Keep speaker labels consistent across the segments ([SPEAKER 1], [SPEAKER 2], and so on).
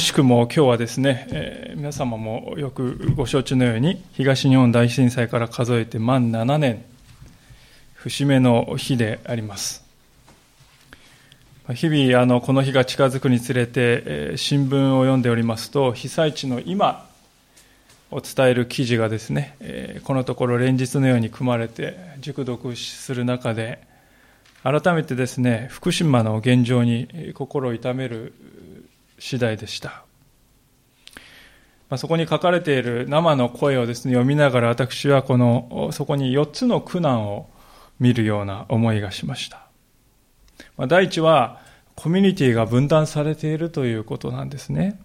[SPEAKER 1] くしくも今日はですね、えー、皆様もよくご承知のように東日本大震災から数えて満7年節目の日であります。日々あのこの日が近づくにつれて、えー、新聞を読んでおりますと被災地の今を伝える記事がですね、えー、このところ連日のように組まれて熟読する中で改めてですね福島の現状に心を痛める次第でした。まあ、そこに書かれている生の声をですね、読みながら私はこの、そこに4つの苦難を見るような思いがしました。まあ、第一は、コミュニティが分断されているということなんですね。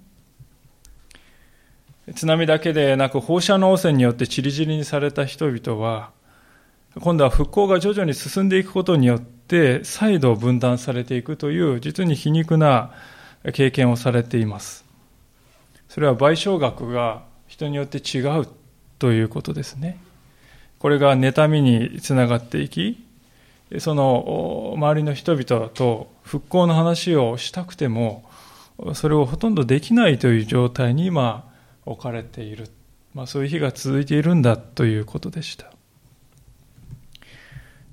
[SPEAKER 1] 津波だけでなく放射能汚染によって散り散りにされた人々は、今度は復興が徐々に進んでいくことによって、再度分断されていくという、実に皮肉な経験をされています。それは賠償額が人によって違うということですね。これが妬みにつながっていき、その周りの人々と復興の話をしたくても、それをほとんどできないという状態に今置かれている。まあ、そういう日が続いているんだということでした。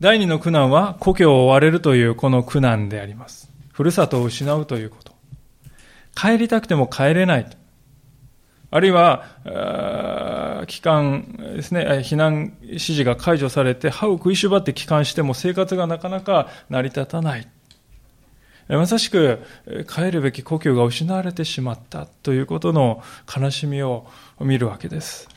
[SPEAKER 1] 第二の苦難は故郷を追われるというこの苦難であります。ふるさとを失うということ。帰りたくても帰れない。あるいは、帰還ですね、避難指示が解除されて、歯を食いしばって帰還しても生活がなかなか成り立たない。まさしく、帰るべき故郷が失われてしまったということの悲しみを見るわけです。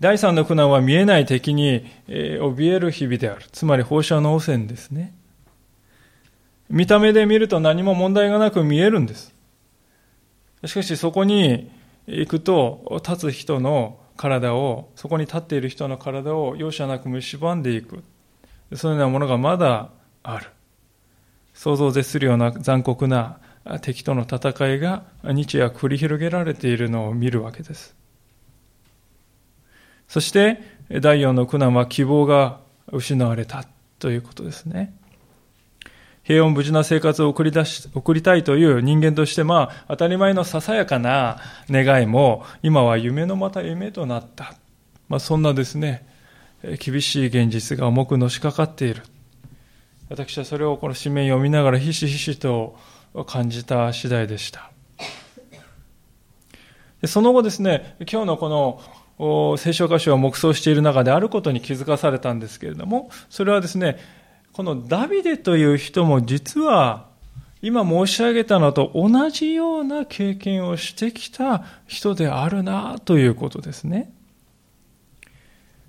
[SPEAKER 1] 第三の苦難は見えない敵に怯える日々である。つまり放射能汚染ですね。見た目で見ると何も問題がなく見えるんです。しかしそこに行くと、立つ人の体を、そこに立っている人の体を容赦なく蝕んでいく。そういうようなものがまだある。想像を絶するような残酷な敵との戦いが日夜繰り広げられているのを見るわけです。そして、第四の苦難は希望が失われたということですね。平穏無事な生活を送り出し、送りたいという人間として、まあ、当たり前のささやかな願いも、今は夢のまた夢となった。まあ、そんなですね、厳しい現実が重くのしかかっている。私はそれをこの紙面読みながらひしひしと感じた次第でした。その後ですね、今日のこの聖書箇所を黙想している中であることに気づかされたんですけれども、それはですね、このダビデという人も実は今申し上げたのと同じような経験をしてきた人であるなということですね。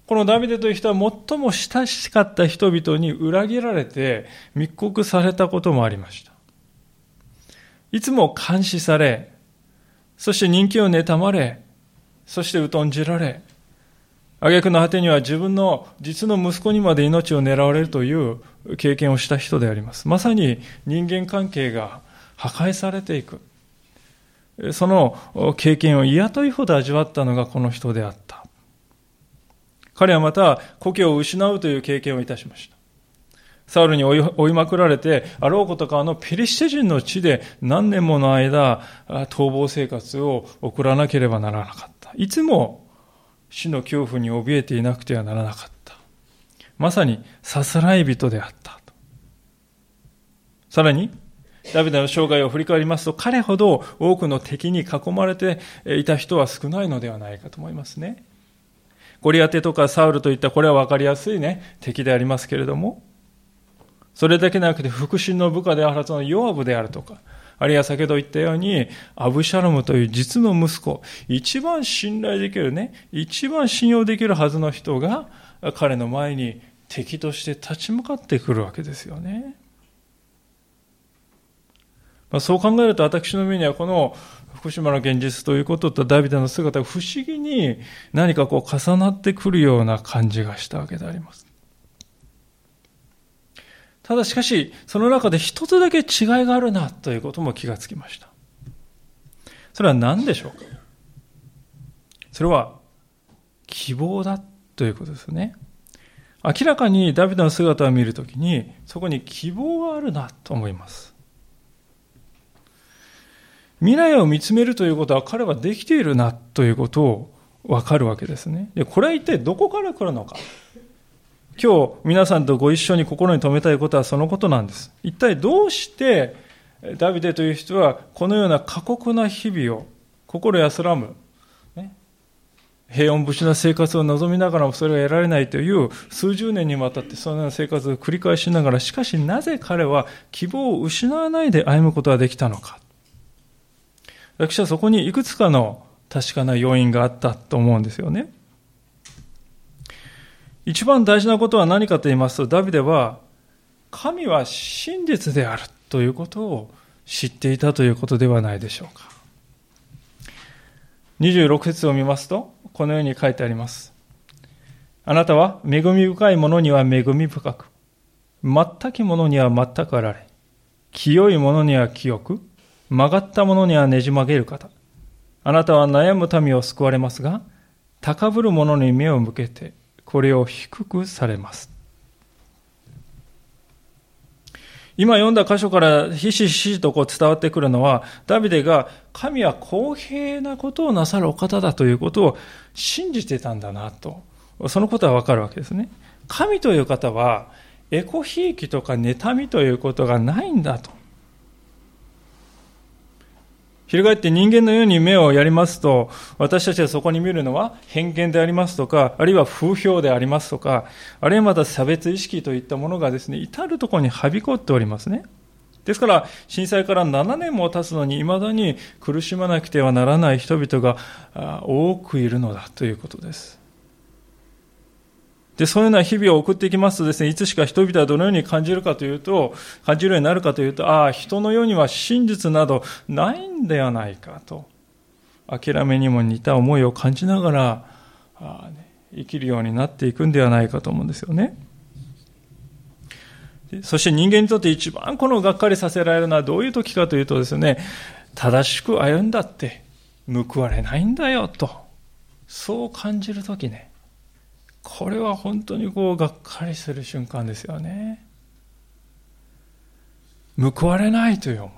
[SPEAKER 1] このダビデという人は最も親しかった人々に裏切られて密告されたこともありました。いつも監視され、そして人気を妬まれ、そして疎んじられ、挙句の果てには自分の実の息子にまで命を狙われるという経験をした人であります。まさに人間関係が破壊されていく。その経験を嫌というほど味わったのがこの人であった。彼はまた故郷を失うという経験をいたしました。サウルに追いまくられて、あろうことかあのペリシテ人の地で何年もの間、逃亡生活を送らなければならなかった。いつも死の恐怖に怯えていなくてはならなかった。まさにさすらい人であったさらに、ダビデの生涯を振り返りますと、彼ほど多くの敵に囲まれていた人は少ないのではないかと思いますね。ゴリアテとかサウルといったこれは分かりやすいね、敵でありますけれども、それだけなくて腹心の部下であるはずのヨアブであるとか、あるいは先ほど言ったように、アブシャロムという実の息子、一番信頼できるね、一番信用できるはずの人が、彼の前に敵として立ち向かってくるわけですよね。まあ、そう考えると私の目にはこの福島の現実ということとダビデの姿が不思議に何かこう重なってくるような感じがしたわけであります。ただしかし、その中で一つだけ違いがあるなということも気がつきました。それは何でしょうか？それは希望だということですね。明らかにダビデの姿を見るときに、そこに希望があるなと思います。未来を見つめるということは彼はできているなということをわかるわけですね。で、これは一体どこから来るのか？今日皆さんとご一緒に心に留めたいことはそのことなんです。一体どうしてダビデという人はこのような過酷な日々を心安らむ、ね、平穏無事な生活を望みながらもそれが得られないという数十年にわたってそのような生活を繰り返しながらしかしなぜ彼は希望を失わないで歩むことができたのか。私はそこにいくつかの確かな要因があったと思うんですよね。一番大事なことは何かと言いますと、ダビデは、神は真実であるということを知っていたということではないでしょうか。26節を見ますと、このように書いてあります。あなたは恵み深いものには恵み深く、全きものには全くあられ、清いものには清く、曲がったものにはねじ曲げる方。あなたは悩む民を救われますが、高ぶる者に目を向けて、これを低くされます。今読んだ箇所からひしひしとこう伝わってくるのは、ダビデが神は公平なことをなさるお方だということを信じてたんだなと。そのことはわかるわけですね。神という方は、エコひいきとか妬みということがないんだと。翻って人間のように目をやりますと、私たちがそこに見るのは偏見でありますとか、あるいは風評でありますとか、あるいはまた差別意識といったものがですね、至るところにはびこっておりますね。ですから、震災から7年も経つのに、未だに苦しまなくてはならない人々が多くいるのだということです。で、そういうような日々を送っていきますとですね、いつしか人々はどのように感じるかというと、感じるようになるかというと、ああ、人の世には真実などないんではないかと、諦めにも似た思いを感じながら、あね、生きるようになっていくんではないかと思うんですよね。そして人間にとって一番このがっかりさせられるのはどういう時かというとですね、正しく歩んだって報われないんだよと、そう感じる時ね。これは本当にこうがっかりする瞬間ですよね報われないという思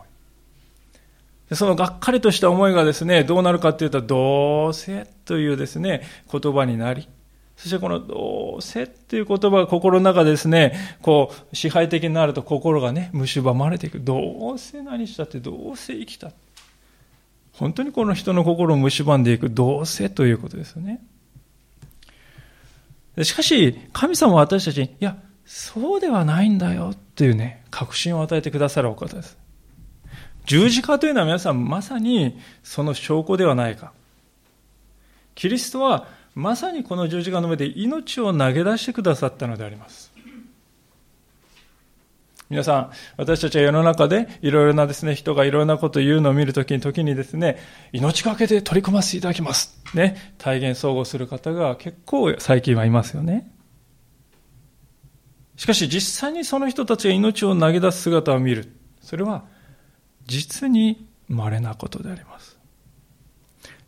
[SPEAKER 1] いそのがっかりとした思いがですねどうなるかというとどうせというですね言葉になりそしてこのどうせっていう言葉が心の中ですね、こう支配的になると心がね、蝕まれていく。どうせ何したってどうせ生きた。本当にこの人の心を蝕んでいくどうせということですよね。しかし、神様は私たちに、いや、そうではないんだよっていうね、確信を与えてくださるお方です。十字架というのは皆さんまさにその証拠ではないか。キリストはまさにこの十字架の上で命を投げ出してくださったのであります。皆さん、私たちは世の中でいろいろなですね、人がいろいろなことを言うのを見るときに、時にですね、命がけで取り組ませていただきます。ね、体現相互する方が結構最近はいますよね。しかし実際にその人たちが命を投げ出す姿を見る。それは実に稀なことであります。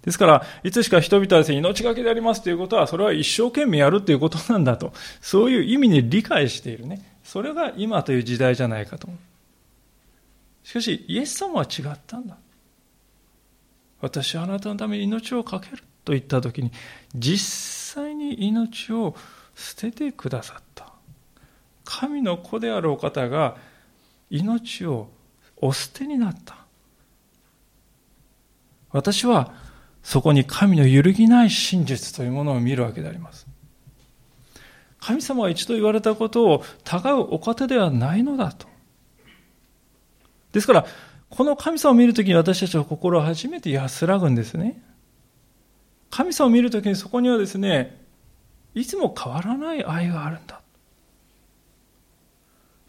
[SPEAKER 1] ですから、いつしか人々はですね、命がけでありますということは、それは一生懸命やるということなんだと、そういう意味に理解しているね。それが今という時代じゃないかと。しかし、イエス様は違ったんだ。私はあなたのために命を懸けると言った時に、実際に命を捨ててくださった。神の子であるお方が命をお捨てになった。私はそこに神の揺るぎない真実というものを見るわけであります。神様が一度言われたことをたがうお方ではないのだと。ですから、この神様を見るときに私たちは心を初めて安らぐんですね。神様を見るときにそこにはですね、いつも変わらない愛があるんだ。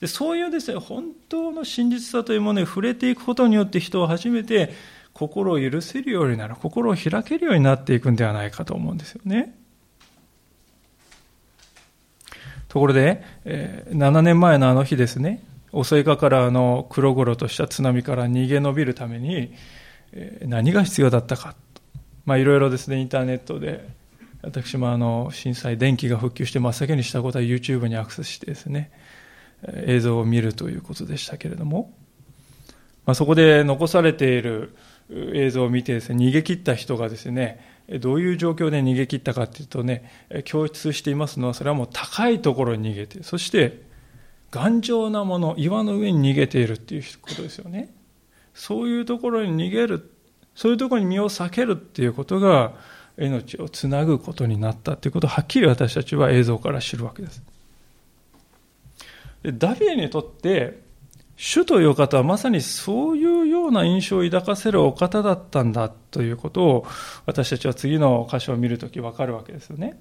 [SPEAKER 1] でそういうですね、本当の真実さというものに触れていくことによって人は初めて心を許せるようになる、心を開けるようになっていくんではないかと思うんですよね。ところで、えー、7年前のあの日ですね、襲いかからあの黒々とした津波から逃げ延びるために、えー、何が必要だったか。まあいろいろですね、インターネットで、私もあの震災、電気が復旧して真っ先にしたことは YouTube にアクセスしてですね、映像を見るということでしたけれども、まあ、そこで残されている映像を見てですね、逃げ切った人がですね、どういう状況で逃げ切ったかというとね、共通していますのは、それはもう高いところに逃げて、そして頑丈なもの、岩の上に逃げているっていうことですよね。そういうところに逃げる、そういうところに身を避けるっていうことが、命をつなぐことになったということをはっきり私たちは映像から知るわけです。でダビデにとって主という方はまさにそういうような印象を抱かせるお方だったんだということを私たちは次の箇所を見るとき分かるわけですよね。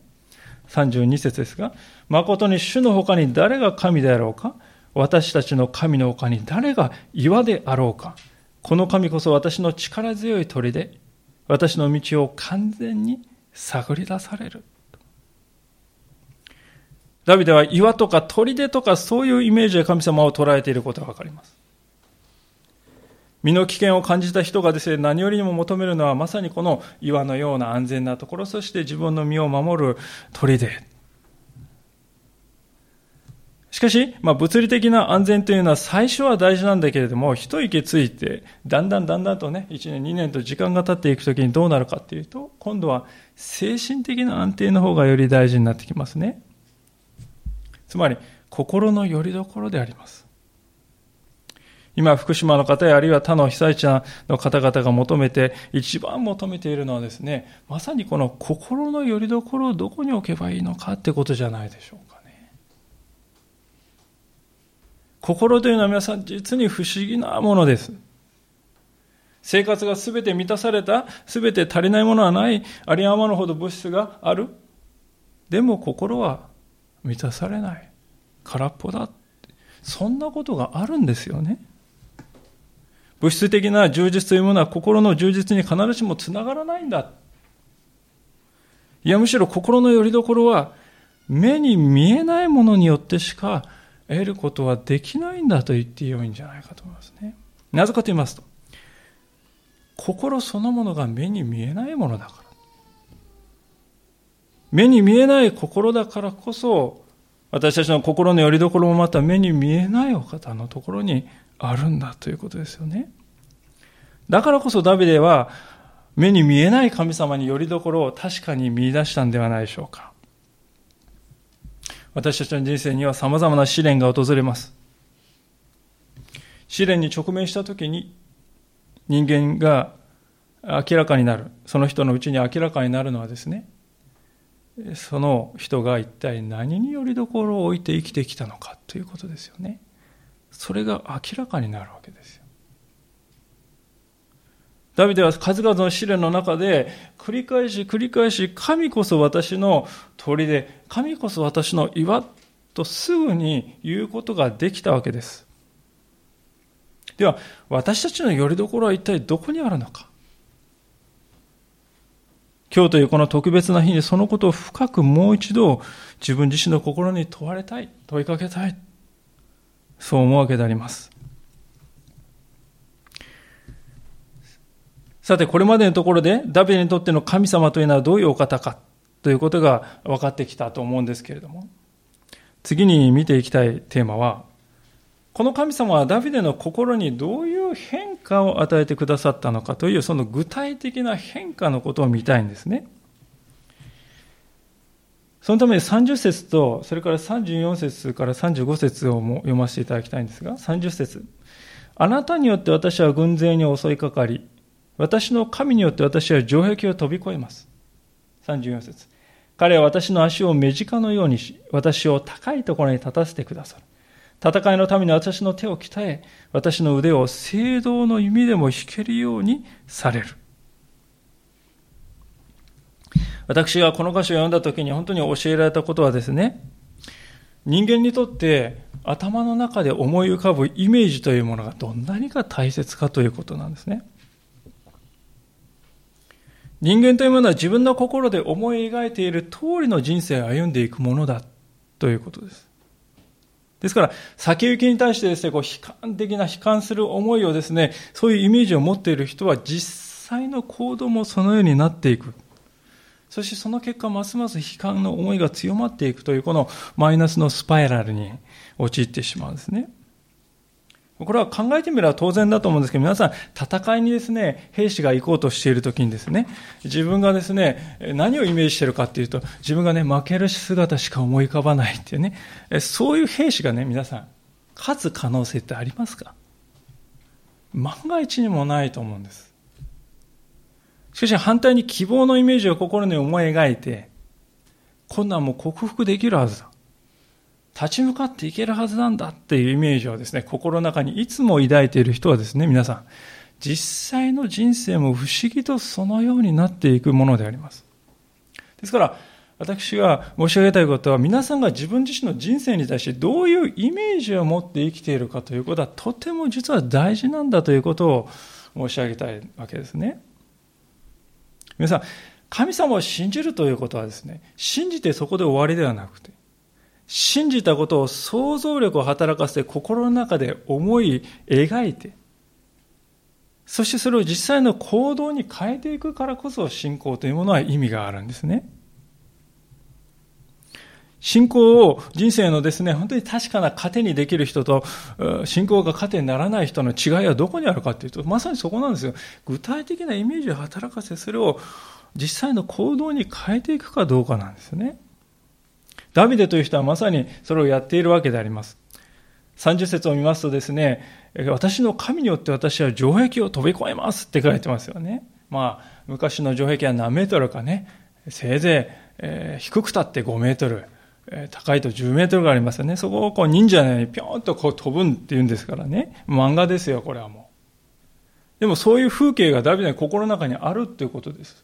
[SPEAKER 1] 32節ですが、誠に主の他に誰が神であろうか私たちの神の他に誰が岩であろうかこの神こそ私の力強い鳥で私の道を完全に探り出される。ダビデは岩とか砦とかそういうイメージで神様を捉えていることがわかります。身の危険を感じた人がですね、何よりも求めるのはまさにこの岩のような安全なところ、そして自分の身を守る砦。しかし、まあ、物理的な安全というのは最初は大事なんだけれども、一息ついて、だんだんだんだんとね、1年、2年と時間が経っていくときにどうなるかっていうと、今度は精神的な安定の方がより大事になってきますね。つまり心の拠り所であります。今、福島の方やあるいは他の被災者の方々が求めて、一番求めているのはですね、まさにこの心の拠り所をどこに置けばいいのかってことじゃないでしょうかね。心というのは皆さん実に不思議なものです。生活が全て満たされた、全て足りないものはない、あり余るほど物質がある。でも心は満たされない。空っぽだそんなことがあるんですよね。物質的な充実というものは心の充実に必ずしもつながらないんだ。いやむしろ心の拠り所は目に見えないものによってしか得ることはできないんだと言ってよいんじゃないかと思いますね。なぜかと言いますと心そのものが目に見えないものだから。目に見えない心だからこそ、私たちの心の拠り所もまた目に見えないお方のところにあるんだということですよね。だからこそダビデは目に見えない神様に拠り所を確かに見出したんではないでしょうか。私たちの人生には様々な試練が訪れます。試練に直面したときに人間が明らかになる、その人のうちに明らかになるのはですね、その人が一体何によりどころを置いて生きてきたのかということですよね。それが明らかになるわけですよ。ダビデは数々の試練の中で繰り返し繰り返し神こそ私の鳥で神こそ私の岩とすぐに言うことができたわけです。では私たちの拠り所は一体どこにあるのか今日というこの特別な日にそのことを深くもう一度自分自身の心に問われたい、問いかけたい。そう思うわけであります。さて、これまでのところでダビデにとっての神様というのはどういうお方かということが分かってきたと思うんですけれども、次に見ていきたいテーマは、この神様はダビデの心にどういう変化を与えてくださったのかというその具体的な変化のことを見たいんですね。そのために30節と、それから34節から35節をも読ませていただきたいんですが、30節あなたによって私は軍勢に襲いかかり、私の神によって私は城壁を飛び越えます。34節彼は私の足を目近のようにし、私を高いところに立たせてくださる。戦いのために私の手を鍛え、私の腕を聖堂の弓でも弾けるようにされる。私がこの歌詞を読んだ時に本当に教えられたことはですね、人間にとって頭の中で思い浮かぶイメージというものがどんなにか大切かということなんですね。人間というものは自分の心で思い描いている通りの人生を歩んでいくものだということです。ですから、先行きに対してですね、こう、悲観的な悲観する思いをですね、そういうイメージを持っている人は実際の行動もそのようになっていく。そしてその結果、ますます悲観の思いが強まっていくという、このマイナスのスパイラルに陥ってしまうんですね。これは考えてみれば当然だと思うんですけど、皆さん、戦いにですね、兵士が行こうとしているときにですね、自分がですね、何をイメージしているかっていうと、自分がね、負ける姿しか思い浮かばないっていうね、そういう兵士がね、皆さん、勝つ可能性ってありますか？万が一にもないと思うんです。しかし反対に希望のイメージを心に思い描いて、困難も克服できるはずだ。立ち向かっていけるはずなんだっていうイメージをですね、心の中にいつも抱いている人はですね、皆さん、実際の人生も不思議とそのようになっていくものであります。ですから、私が申し上げたいことは、皆さんが自分自身の人生に対してどういうイメージを持って生きているかということは、とても実は大事なんだということを申し上げたいわけですね。皆さん、神様を信じるということはですね、信じてそこで終わりではなくて、信じたことを想像力を働かせて心の中で思い描いて、そしてそれを実際の行動に変えていくからこそ信仰というものは意味があるんですね。信仰を人生のですね、本当に確かな糧にできる人と、信仰が糧にならない人の違いはどこにあるかというと、まさにそこなんですよ。具体的なイメージを働かせ、それを実際の行動に変えていくかどうかなんですね。ダビデという人はまさにそれをやっているわけであります。30節を見ますとですね、私の神によって私は城壁を飛び越えますって書いてますよね。まあ、昔の城壁は何メートルかね、せいぜい、えー、低くたって5メートル、高いと10メートルがありますよね。そこをこう忍者のようにぴょんとこう飛ぶんって言うんですからね。漫画ですよ、これはもう。でもそういう風景がダビデの心の中にあるっていうことです。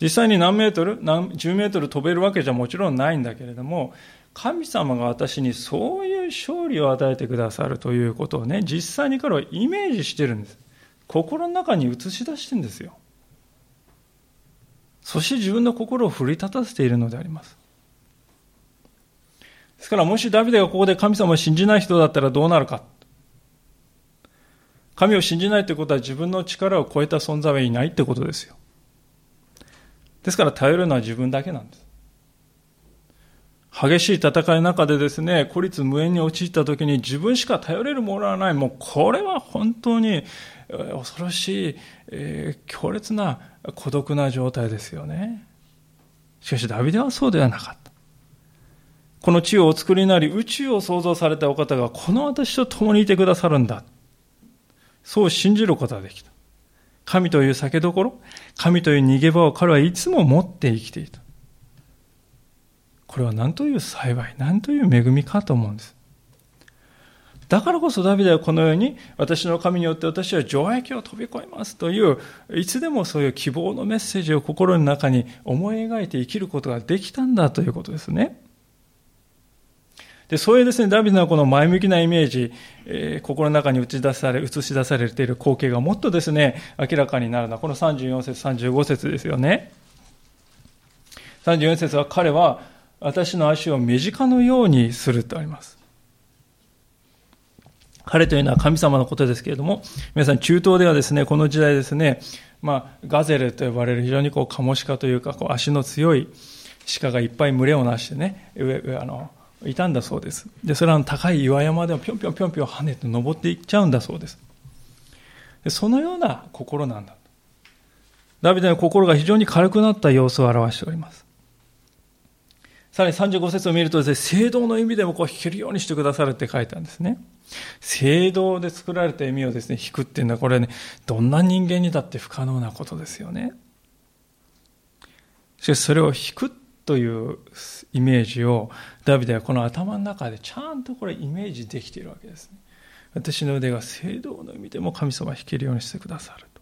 [SPEAKER 1] 実際に何メートル何10メートル飛べるわけじゃもちろんないんだけれども、神様が私にそういう勝利を与えてくださるということをね、実際に彼はイメージしてるんです。心の中に映し出してるんですよ。そして自分の心を奮い立たせているのであります。ですからもしダビデがここで神様を信じない人だったらどうなるか。神を信じないということは自分の力を超えた存在はいないってことですよ。ですから頼るのは自分だけなんです。激しい戦いの中でですね、孤立無縁に陥った時に自分しか頼れるものはない。もうこれは本当に恐ろしい、えー、強烈な孤独な状態ですよね。しかしダビデはそうではなかった。この地をお作りになり、宇宙を創造されたお方が、この私と共にいてくださるんだ。そう信じることができた。神という酒どころ、神という逃げ場を彼はいつも持って生きていた。これは何という幸い、何という恵みかと思うんです。だからこそダビデはこのように、私の神によって私は城壁を飛び越えますという、いつでもそういう希望のメッセージを心の中に思い描いて生きることができたんだということですね。で、そういうですね、ダビデのこの前向きなイメージ、えー、心の中に映し出され、映し出されている光景がもっとですね、明らかになるのは、この34節、35節ですよね。34節は彼は、私の足を目近のようにするとあります。彼というのは神様のことですけれども、皆さん中東ではですね、この時代ですね、まあ、ガゼルと呼ばれる非常にこう、カモシカというか、こう足の強い鹿がいっぱい群れをなしてね、上、上、あの、いたんだそうです。で、それは高い岩山でもぴょんぴょんぴょんぴょん跳ねて登っていっちゃうんだそうです。でそのような心なんだ。ダビデの心が非常に軽くなった様子を表しております。さらに35節を見るとですね、聖堂の意味でもこう弾けるようにしてくださるって書いてあるんですね。聖堂で作られた意味をですね、弾くっていうのはこれね、どんな人間にだって不可能なことですよね。しかしそれを弾くというイメージをダビデはこの頭の中でちゃんとこれイメージできているわけですね。私の腕が聖堂の意味でも神様を弾けるようにしてくださると。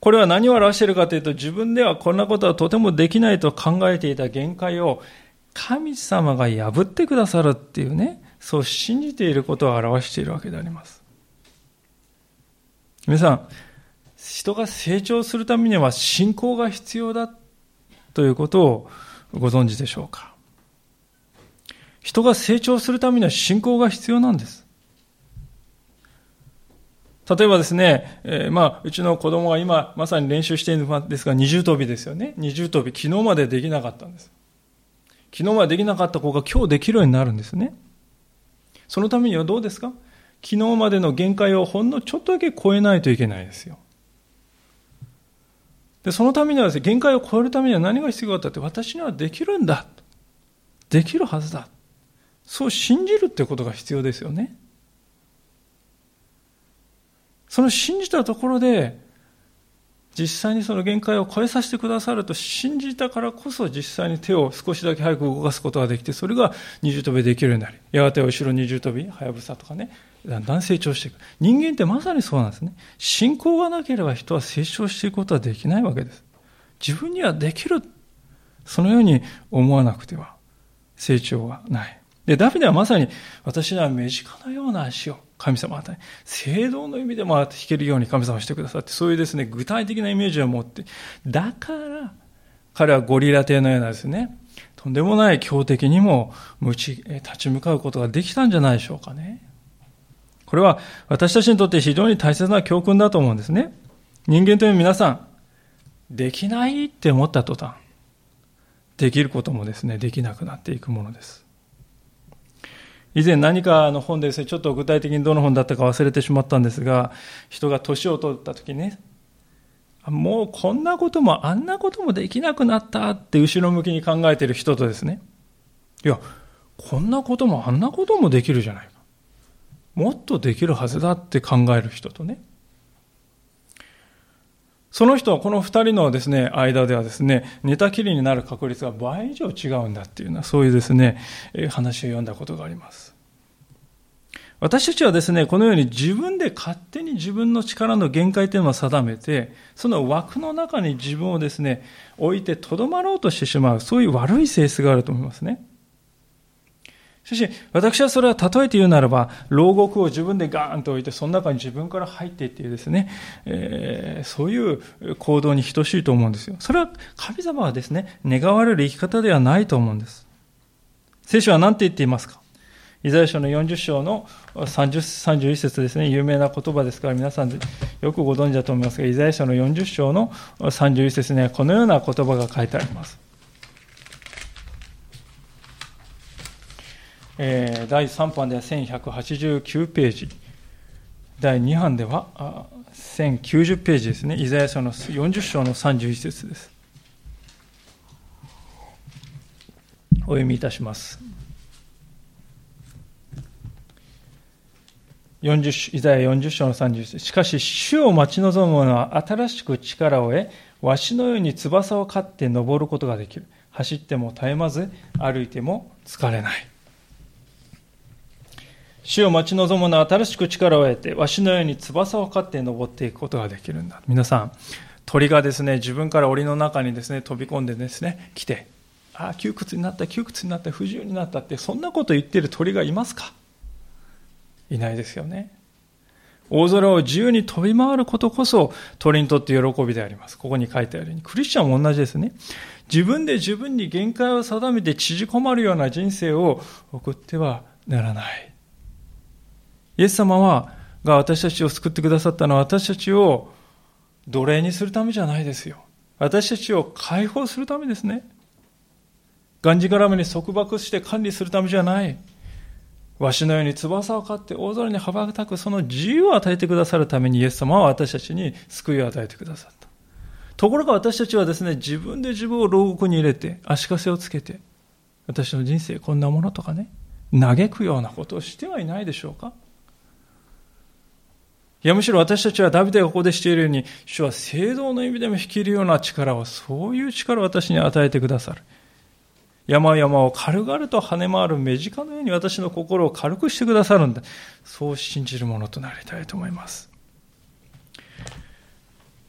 [SPEAKER 1] これは何を表しているかというと自分ではこんなことはとてもできないと考えていた限界を神様が破ってくださるっていうね、そう信じていることを表しているわけであります。皆さん、人が成長するためには信仰が必要だということをご存知でしょうか？人が成長するためには信仰が必要なんです。例えばですね、えー、まあ、うちの子供が今まさに練習しているんですが、二重跳びですよね。二重跳び、昨日までできなかったんです。昨日までできなかった子が今日できるようになるんですね。そのためにはどうですか？昨日までの限界をほんのちょっとだけ超えないといけないですよ。で、そのためにはですね、限界を超えるためには何が必要かって、私にはできるんだ。できるはずだ。そう信じるってことが必要ですよね。その信じたところで、実際にその限界を超えさせてくださると信じたからこそ実際に手を少しだけ早く動かすことができて、それが二重跳びできるようになり、やがて後ろ二重跳び、はやぶさとかね、だんだん成長していく。人間ってまさにそうなんですね。信仰がなければ人は成長していくことはできないわけです。自分にはできる。そのように思わなくては成長はない。で、ダビデはまさに私には身近なような足を神様与え、聖堂の意味でも弾けるように神様してくださって、そういうですね、具体的なイメージを持って、だから彼はゴリラ帝のようなですね、とんでもない強敵にも立ち向かうことができたんじゃないでしょうかね。これは私たちにとって非常に大切な教訓だと思うんですね。人間という皆さん、できないって思った途端、できることもですね、できなくなっていくものです。以前何かの本でですね、ちょっと具体的にどの本だったか忘れてしまったんですが、人が年を取った時ね、もうこんなこともあんなこともできなくなったって後ろ向きに考えている人とですね、いや、こんなこともあんなこともできるじゃないか。もっとできるはずだって考える人とね、その人はこの二人のですね、間ではですね、寝たきりになる確率が倍以上違うんだっていうような、そういうですね、話を読んだことがあります。私たちはですね、このように自分で勝手に自分の力の限界というのを定めて、その枠の中に自分をですね、置いてとどまろうとしてしまう、そういう悪い性質があると思いますね。しかし、私はそれは例えて言うならば、牢獄を自分でガーンと置いて、その中に自分から入っていっていうですね、えー、そういう行動に等しいと思うんですよ。それは神様はですね、願われる生き方ではないと思うんです。聖書は何て言っていますか？イザヤ書の40章の30 31節ですね、有名な言葉ですから、皆さんよくご存知だと思いますが、イザヤ書の40章の31節にはこのような言葉が書いてあります。えー、第3版では1189ページ、第2版ではあ1090ページですね、イザヤ書の40章の31節です。お読みいたします。40イザヤ40章の31節しかし、主を待ち望む者は新しく力を得、わしのように翼を飼って登ることができる。走っても絶えまず、歩いても疲れない。死を待ち望むのは新しく力を得て、わしのように翼を飼って登っていくことができるんだ。皆さん、鳥がですね、自分から檻の中にですね、飛び込んでですね、来て、ああ、窮屈になった、窮屈になった、不自由になったって、そんなこと言ってる鳥がいますか？いないですよね。大空を自由に飛び回ることこそ鳥にとって喜びであります。ここに書いてあるように。クリスチャンも同じですね。自分で自分に限界を定めて縮こまるような人生を送ってはならない。イエス様は、が私たちを救ってくださったのは私たちを奴隷にするためじゃないですよ。私たちを解放するためですね。がんじがらめに束縛して管理するためじゃない。わしのように翼を飼って大空に羽ばたくその自由を与えてくださるためにイエス様は私たちに救いを与えてくださった。ところが私たちはですね、自分で自分を牢獄に入れて、足かせをつけて、私の人生こんなものとかね、嘆くようなことをしてはいないでしょうかいや、むしろ私たちはダビデがここでしているように、主は聖堂の意味でも引き入るような力を、そういう力を私に与えてくださる。山々を軽々と跳ね回る目近のように私の心を軽くしてくださるんだ。そう信じるものとなりたいと思います。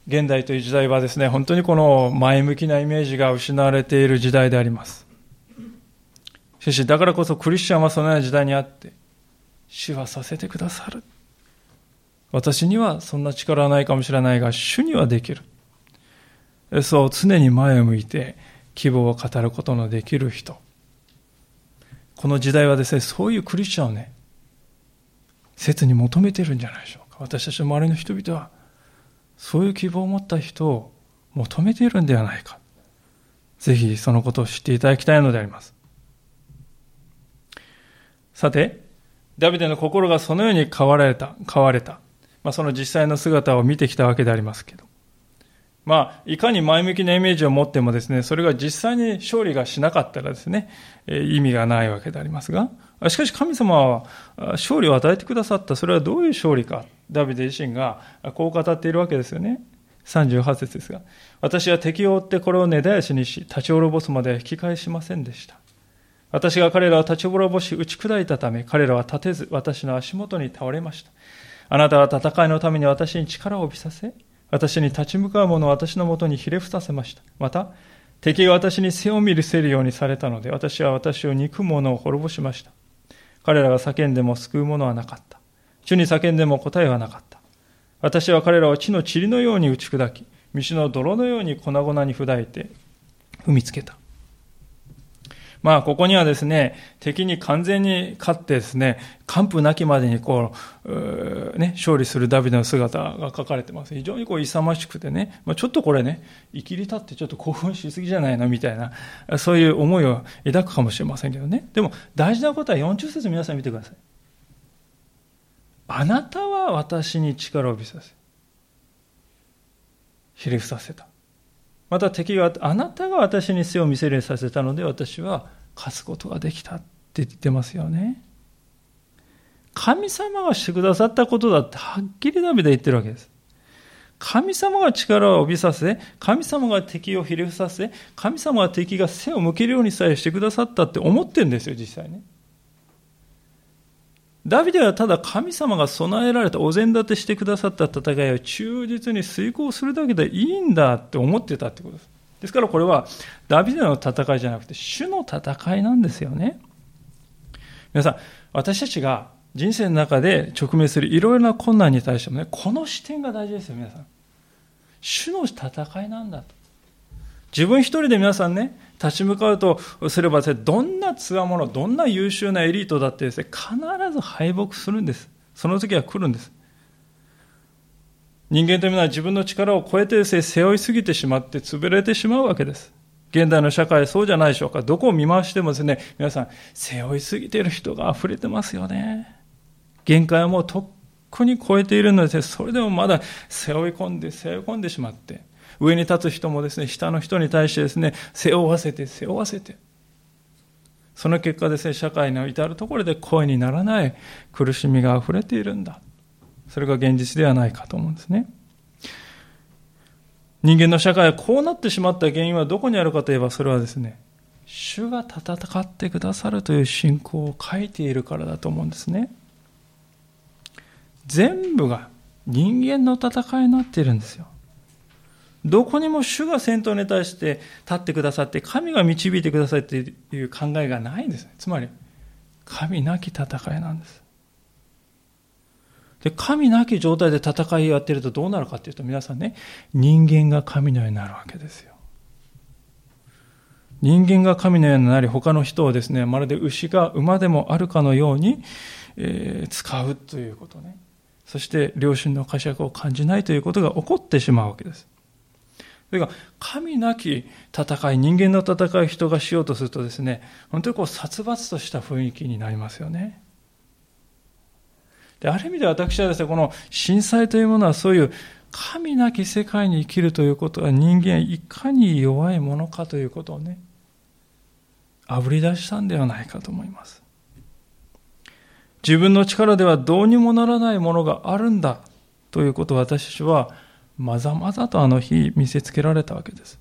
[SPEAKER 1] 現代という時代はですね、本当にこの前向きなイメージが失われている時代であります。しかし、だからこそクリスチャンはそのような時代にあって、死はさせてくださる。私にはそんな力はないかもしれないが、主にはできる。そう常に前を向いて希望を語ることのできる人。この時代はですね、そういうクリスチャンをね、切に求めてるんじゃないでしょうか。私たちの周りの人々は、そういう希望を持った人を求めているんではないか。ぜひそのことを知っていただきたいのであります。さて、ダビデの心がそのように変わられた、変われた。まあ、その実際の姿を見てきたわけでありますけど。まあ、いかに前向きなイメージを持ってもですね、それが実際に勝利がしなかったらですね、意味がないわけでありますが、しかし神様は勝利を与えてくださった。それはどういう勝利か。ダビデ自身がこう語っているわけですよね。38節ですが、私は敵を追ってこれを根絶やしにし、立ち滅ぼすまで引き返しませんでした。私が彼らを立ち滅ぼし打ち砕いたため、彼らは立てず私の足元に倒れました。あなたは戦いのために私に力を帯びさせ、私に立ち向かう者を私のもとにひれ伏させました。また、敵が私に背を見るせるようにされたので、私は私を憎む者を滅ぼしました。彼らが叫んでも救う者はなかった。主に叫んでも答えはなかった。私は彼らを地の塵のように打ち砕き、道の泥のように粉々に砕いて踏みつけた。まあ、ここにはですね、敵に完全に勝ってですね、完膚なきまでにこう、ね、勝利するダビデの姿が書かれてます。非常にこう勇ましくてね、まあ、ちょっとこれね、生きり立ってちょっと興奮しすぎじゃないのみたいな、そういう思いを抱くかもしれませんけどね。でも、大事なことは40節皆さん見てください。あなたは私に力を帯びさせ、ひれ伏させた。また敵があなたが私に背を見せるさせたので私は勝つことができたって言ってますよね。神様がしてくださったことだってはっきりダメで言ってるわけです。神様が力を帯びさせ、神様が敵をひれ伏させ、神様は敵が背を向けるようにさえしてくださったって思ってるんですよ、実際ね。ダビデはただ神様が備えられたお膳立てしてくださった戦いを忠実に遂行するだけでいいんだって思ってたってことです。ですからこれはダビデの戦いじゃなくて主の戦いなんですよね。皆さん、私たちが人生の中で直面するいろいろな困難に対してもね、この視点が大事ですよ、皆さん。主の戦いなんだと。自分一人で皆さんね、立ち向かうとすればです、ねどんな強者、どんな優秀なエリートだってですね、必ず敗北するんです。その時は来るんです。人間というのは自分の力を超えてですね、背負いすぎてしまって潰れてしまうわけです。現代の社会そうじゃないでしょうか。どこを見回してもですね、皆さん、背負いすぎている人が溢れてますよね。限界はもうとっくに超えているので、それでもまだ背負い込んで、背負い込んでしまって、上に立つ人もですね、下の人に対してですね、背負わせて、背負わせて。その結果ですね、社会の至るところで声にならない苦しみが溢れているんだ。それが現実ではないかと思うんですね。人間の社会はこうなってしまった原因はどこにあるかといえば、それはですね、主が戦ってくださるという信仰を書いているからだと思うんですね。全部が人間の戦いになっているんですよ。どこにも主が先頭に対して立ってくださって、神が導いてくださいっていう考えがないんです。つまり、神なき戦いなんです。で、神なき状態で戦いをやってるとどうなるかっていうと、皆さんね、人間が神のようになるわけですよ。人間が神のようになり、他の人をですね、まるで牛が馬でもあるかのように、えー、使うということね。そして、良心の呵責を感じないということが起こってしまうわけです。それが神なき戦い、人間の戦いを人がしようとするとですね、本当にこう殺伐とした雰囲気になりますよね。で、ある意味で私はですね、この震災というものはそういう神なき世界に生きるということは人間いかに弱いものかということをね、あぶり出したんではないかと思います。自分の力ではどうにもならないものがあるんだということを私たちはまざまざとあの日見せつけられたわけです。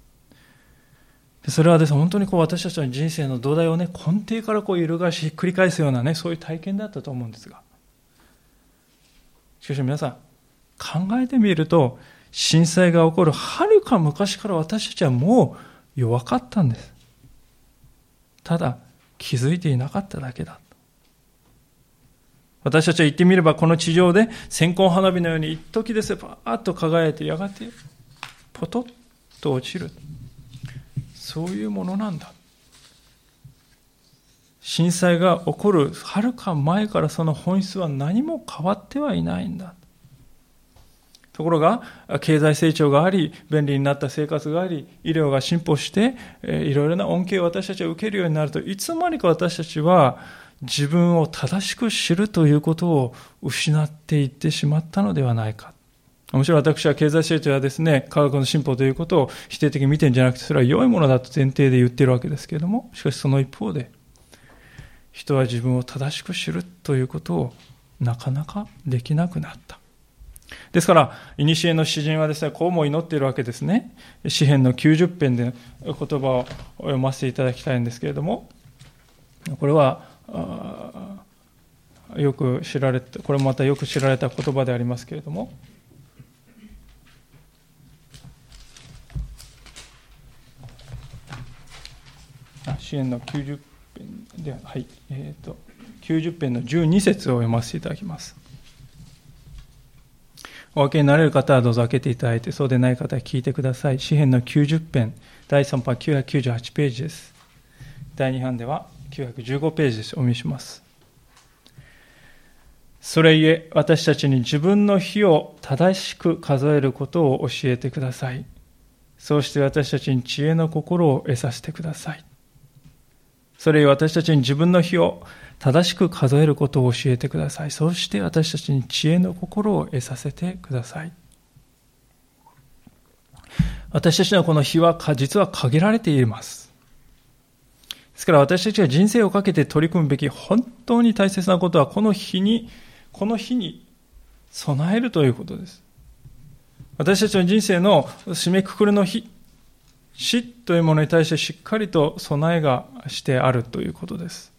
[SPEAKER 1] でそれはですね、本当にこう私たちの人生の土台をね、根底からこう揺るがし、ひっくり返すようなね、そういう体験だったと思うんですが。しかし皆さん、考えてみると、震災が起こるはるか昔から私たちはもう弱かったんです。ただ、気づいていなかっただけだ。私たちは言ってみればこの地上で線香花火のように一時ですパーッと輝いてやがてポトッと落ちる。そういうものなんだ。震災が起こるはるか前からその本質は何も変わってはいないんだ。ところが経済成長があり便利になった生活があり医療が進歩していろいろな恩恵を私たちは受けるようになるといつまにか私たちは自分を正しく知るということを失っていってしまったのではないか。もちろ私は経済成長やですね、科学の進歩ということを否定的に見てるんじゃなくて、それは良いものだと前提で言ってるわけですけれども、しかしその一方で、人は自分を正しく知るということをなかなかできなくなった。ですから、古の詩人はですね、こうも祈っているわけですね。詩篇の90編で言葉を読ませていただきたいんですけれども、これは、よく知られた、これもまたよく知られた言葉でありますけれども、支援の90編で、はい、えっ、ー、と、90編の12節を読ませていただきます。お分けになれる方はどうぞ開けていただいて、そうでない方は聞いてください。詩編の90編、第3版998ページです。第2版では915ページです。お読みします。それゆえ、私たちに自分の日を正しく数えることを教えてください。そうして私たちに知恵の心を得させてください。それゆえ私たちに自分の日を正しく数えることを教えてください。そうして私たちに知恵の心を得させてください。私たちのこの日は実は限られています。ですから私たちが人生をかけて取り組むべき本当に大切なことはこの日に、この日に備えるということです。私たちの人生の締めくくりの日、死というものに対してしっかりと備えがしてあるということです。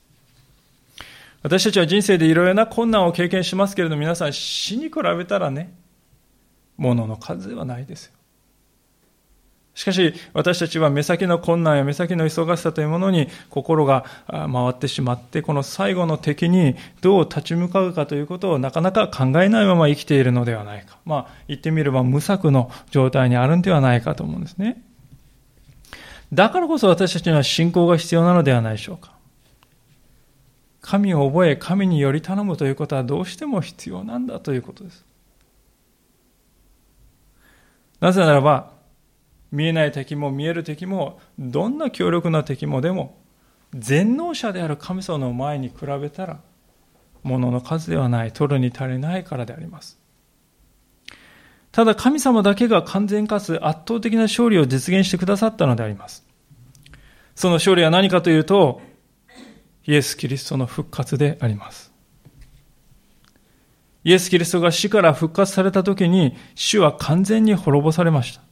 [SPEAKER 1] 私たちは人生でいろいろな困難を経験しますけれど皆さん死に比べたらね、ものの数ではないですよ。しかし私たちは目先の困難や目先の忙しさというものに心が回ってしまってこの最後の敵にどう立ち向かうかということをなかなか考えないまま生きているのではないか。まあ言ってみれば無策の状態にあるんではないかと思うんですね。だからこそ私たちには信仰が必要なのではないでしょうか。神を覚え、神により頼むということはどうしても必要なんだということです。なぜならば、見えない敵も見える敵も、どんな強力な敵もでも、全能者である神様の前に比べたら、物の数ではない、取るに足りないからであります。ただ神様だけが完全かつ圧倒的な勝利を実現してくださったのであります。その勝利は何かというと、イエス・キリストの復活であります。イエス・キリストが死から復活された時に死は完全に滅ぼされました。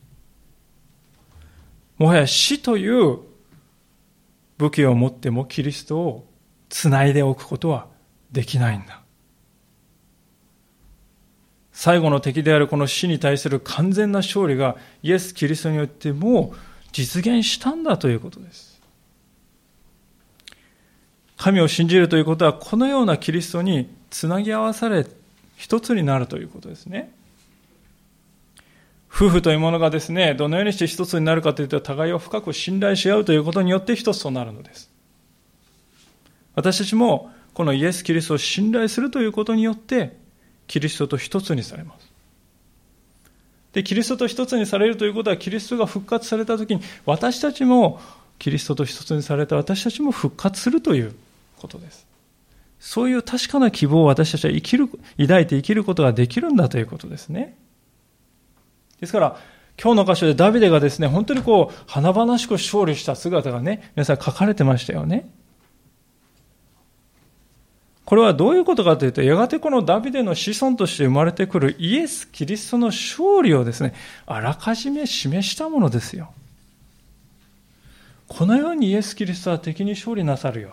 [SPEAKER 1] もはや死という武器を持ってもキリストをつないでおくことはできないんだ。最後の敵であるこの死に対する完全な勝利がイエス・キリストによってもう実現したんだということです。神を信じるということは、このようなキリストにつなぎ合わされ、一つになるということですね。夫婦というものがですね、どのようにして一つになるかというと、互いを深く信頼し合うということによって一つとなるのです。私たちも、このイエス・キリストを信頼するということによって、キリストと一つにされます。で、キリストと一つにされるということは、キリストが復活されたときに、私たちも、キリストと一つにされた私たちも復活するということです。そういう確かな希望を私たちは生きる、抱いて生きることができるんだということですね。ですから、今日の箇所でダビデがですね、本当にこう、華々しく勝利した姿がね、皆さん書かれてましたよね。これはどういうことかというと、やがてこのダビデの子孫として生まれてくるイエス・キリストの勝利をですね、あらかじめ示したものですよ。このようにイエス・キリストは敵に勝利なさるよ。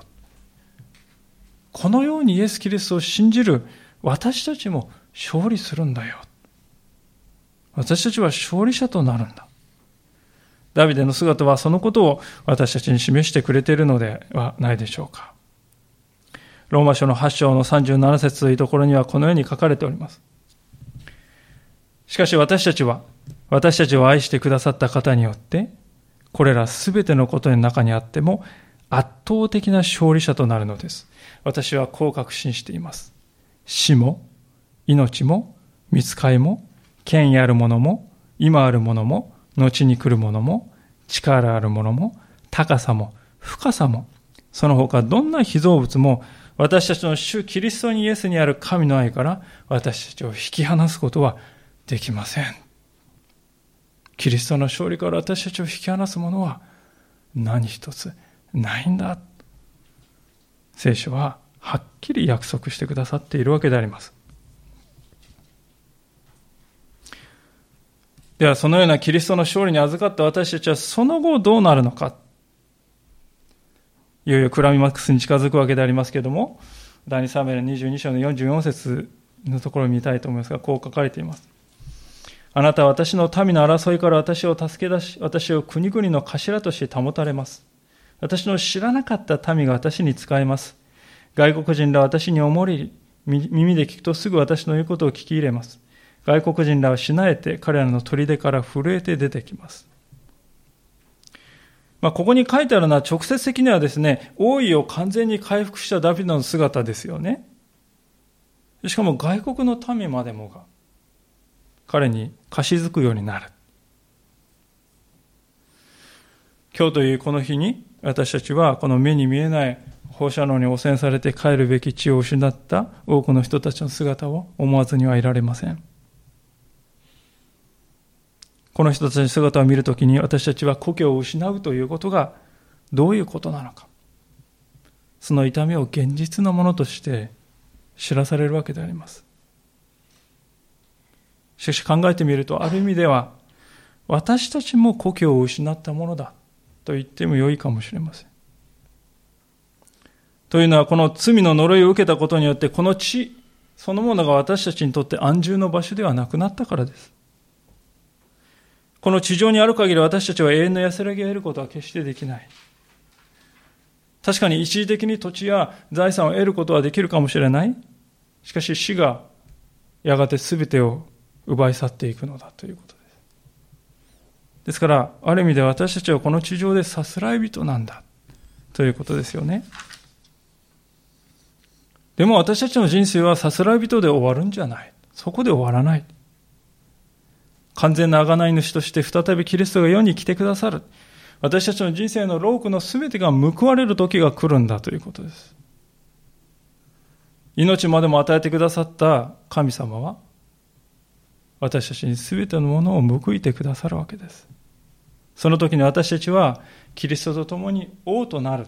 [SPEAKER 1] このようにイエス・キリストを信じる私たちも勝利するんだよ。私たちは勝利者となるんだ。ダビデの姿はそのことを私たちに示してくれているのではないでしょうか。ローマ書の8章の37節というところにはこのように書かれております。しかし私たちは、私たちを愛してくださった方によって、これらすべてのことの中にあっても圧倒的な勝利者となるのです。私はこう確信しています。死も、命も、見つかいも、権威あるものも、今あるものも、後に来るものも、力あるものも、高さも、深さも、その他どんな被造物も、私たちの主キリストにイエスにある神の愛から私たちを引き離すことはできません。キリストの勝利から私たちを引き離すものは何一つないんだ。聖書ははっきり約束してくださっているわけであります。では、そのようなキリストの勝利に預かった私たちはその後どうなるのか。いよいよクラミマックスに近づくわけでありますけれども、第2サムエル22章の44節のところを見たいと思いますが、こう書かれています。あなたは私の民の争いから私を助け出し、私を国々の頭として保たれます。私の知らなかった民が私に仕えます。外国人ら私におもり、耳で聞くとすぐ私の言うことを聞き入れます。外国人らはしなえて彼らの砦から震えて出てきます。まあ、ここに書いてあるのは直接的にはですね、王位を完全に回復したダビデの姿ですよね。しかも外国の民までもが彼に貸し付くようになる。今日というこの日に私たちはこの目に見えない放射能に汚染されて帰るべき地を失った多くの人たちの姿を思わずにはいられません。この人たちの姿を見るときに私たちは故郷を失うということがどういうことなのか。その痛みを現実のものとして知らされるわけであります。しかし考えてみると、ある意味では、私たちも故郷を失ったものだと言っても良いかもしれません。というのは、この罪の呪いを受けたことによって、この地そのものが私たちにとって安住の場所ではなくなったからです。この地上にある限り私たちは永遠の安らぎを得ることは決してできない。確かに一時的に土地や財産を得ることはできるかもしれない。しかし死がやがて全てを奪い去っていくのだということです。ですから、ある意味で私たちはこの地上でさすらい人なんだということですよね。でも私たちの人生はさすらい人で終わるんじゃない。そこで終わらない。完全な贖い主として再びキリストが世に来てくださる。私たちの人生の労苦の全てが報われる時が来るんだということです。命までも与えてくださった神様は、私たちに全てのものを報いてくださるわけです。その時に私たちは、キリストと共に王となる。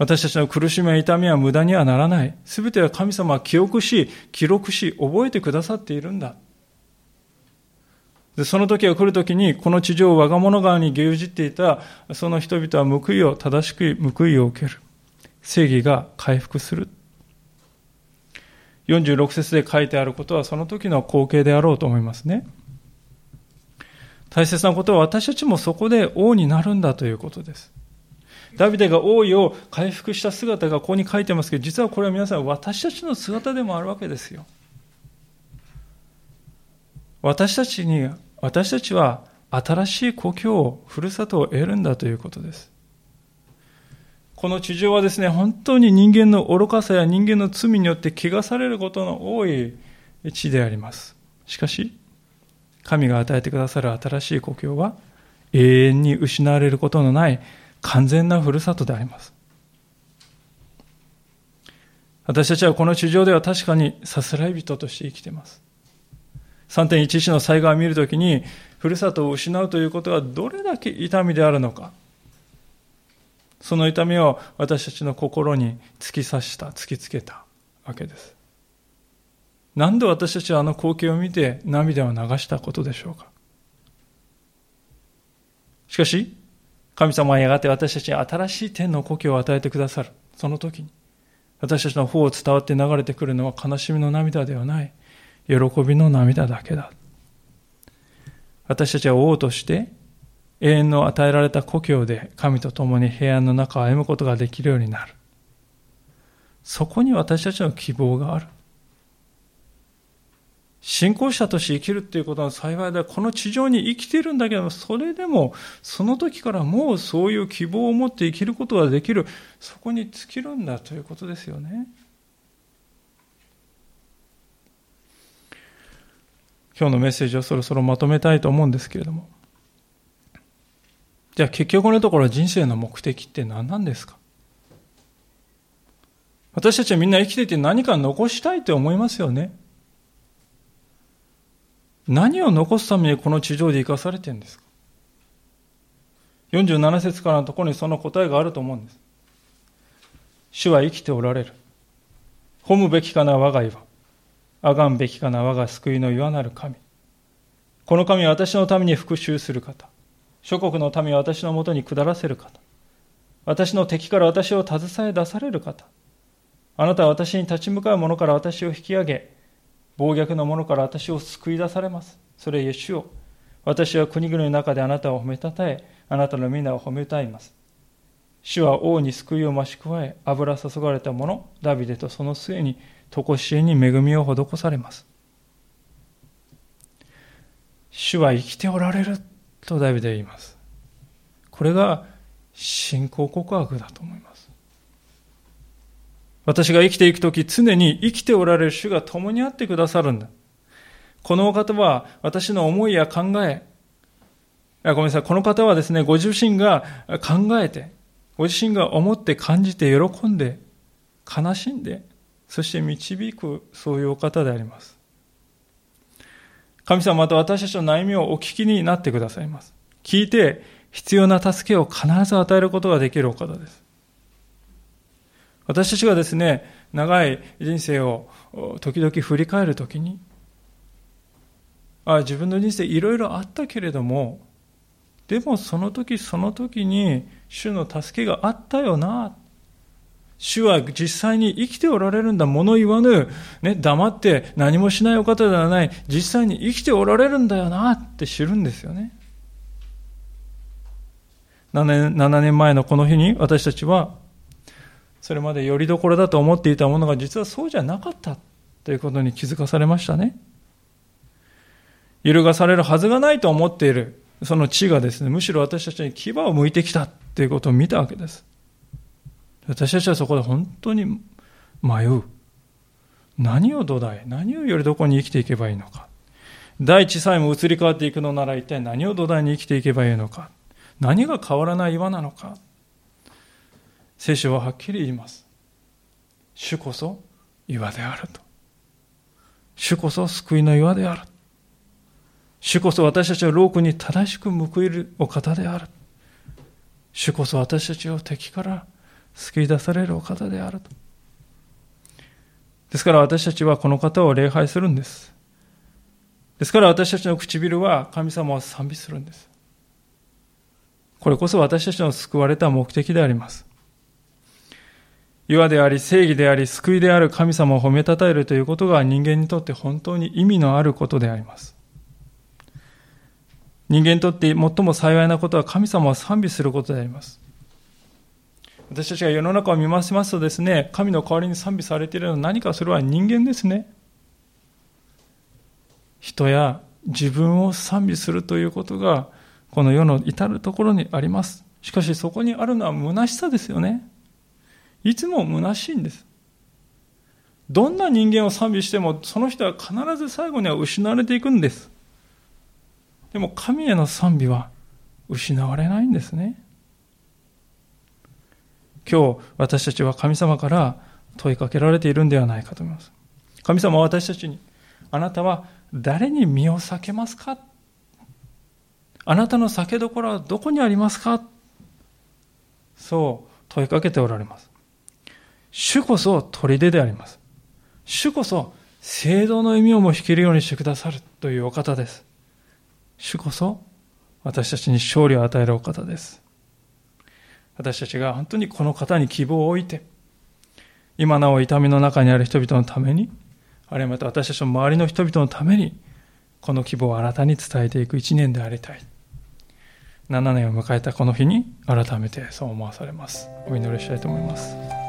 [SPEAKER 1] 私たちの苦しみや痛みは無駄にはならない。すべては神様は記憶し、記録し、覚えてくださっているんだ。でその時が来る時に、この地上を我が物側に牛耳っていた、その人々は報いを、正しく報いを受ける。正義が回復する。46節で書いてあることは、その時の光景であろうと思いますね。大切なことは私たちもそこで王になるんだということです。ダビデが王位を回復した姿がここに書いてますけど、実はこれは皆さん私たちの姿でもあるわけですよ。私たちに、私たちは新しい故郷を、ふるさとを得るんだということです。この地上はですね、本当に人間の愚かさや人間の罪によって汚されることの多い地であります。しかし、神が与えてくださる新しい故郷は、永遠に失われることのない完全なふるさとであります。私たちはこの地上では確かにさすらい人として生きています。3.11の災害を見るときに、ふるさとを失うということはどれだけ痛みであるのか。その痛みを私たちの心に突き刺した、突きつけたわけです。なんで私たちはあの光景を見て涙を流したことでしょうか。しかし、神様はやがて私たちに新しい天の故郷を与えてくださる。その時に、私たちの方を伝わって流れてくるのは悲しみの涙ではない。喜びの涙だけだ。私たちは王として永遠の与えられた故郷で神と共に平安の中を歩むことができるようになる。そこに私たちの希望がある。信仰者として生きるっていうことの幸いで、この地上に生きてるんだけど、それでも、その時からもうそういう希望を持って生きることができる、そこに尽きるんだということですよね。今日のメッセージをそろそろまとめたいと思うんですけれども。じゃあ結局のところ人生の目的って何なんですか？私たちはみんな生きていて何か残したいと思いますよね。何を残すためにこの地上で生かされてるんですか ?47 節からのところにその答えがあると思うんです。主は生きておられる。褒むべきかな我が岩。あがんべきかな我が救いの岩なる神。この神は私のために復讐する方。諸国の民は私のもとに下らせる方。私の敵から私を携え出される方。あなたは私に立ち向かう者から私を引き上げ、暴虐の者から私を救い出されます。それゆえ主よ。私は国々の中であなたを褒めたたえ、あなたの皆を褒め歌います。主は王に救いを増し加え、油注がれた者、ダビデとその末に、常しえに恵みを施されます。主は生きておられるとダビデは言います。これが信仰告白だと思います。私が生きていくとき常に生きておられる主が共にあってくださるんだ。このお方は私の思いや考え、ごめんなさい、この方はですね、ご自身が考えて、ご自身が思って感じて喜んで、悲しんで、そして導く、そういうお方であります。神様また私たちの悩みをお聞きになってくださいます。聞いて、必要な助けを必ず与えることができるお方です。私たちがですね、長い人生を時々振り返るときに、あ自分の人生いろいろあったけれども、でもその時その時に主の助けがあったよな。主は実際に生きておられるんだ、物言わぬ、ね、黙って何もしないお方ではない、実際に生きておられるんだよなって知るんですよね。7年 ,7 年前のこの日に私たちは、それまでよりどころだと思っていたものが実はそうじゃなかったということに気づかされましたね。揺るがされるはずがないと思っている、その地がですね、むしろ私たちに牙を向いてきたということを見たわけです。私たちはそこで本当に迷う。何を土台、何をよりどこに生きていけばいいのか。大地さえも移り変わっていくのなら一体何を土台に生きていけばいいのか。何が変わらない岩なのか。聖書ははっきり言います。主こそ岩であると。主こそ救いの岩である。主こそ私たちをロークに正しく報いるお方である。主こそ私たちを敵から救い出されるお方であると。ですから私たちはこの方を礼拝するんです。ですから私たちの唇は神様を賛美するんです。これこそ私たちの救われた目的であります。岩であり正義であり救いである神様を褒めたたえるということが人間にとって本当に意味のあることであります。人間にとって最も幸いなことは神様を賛美することであります。私たちが世の中を見回しますとですね、神の代わりに賛美されているのは何かそれは人間ですね。人や自分を賛美するということが、この世の至るところにあります。しかしそこにあるのは虚しさですよね。いつも虚しいんです。どんな人間を賛美しても、その人は必ず最後には失われていくんです。でも神への賛美は失われないんですね。今日私たちは神様から問いかけられているんではないかと思います。神様は私たちに、あなたは誰に身を避けますか？あなたの避けどころはどこにありますか？そう問いかけておられます。主こそ砦であります。主こそ聖堂の意味をも引けるようにしてくださるというお方です。主こそ私たちに勝利を与えるお方です。私たちが本当にこの方に希望を置いて、今なお痛みの中にある人々のために、あるいはまた私たちの周りの人々のために、この希望を新たに伝えていく一年でありたい。7年を迎えたこの日に改めてそう思わされます。お祈りしたいと思います。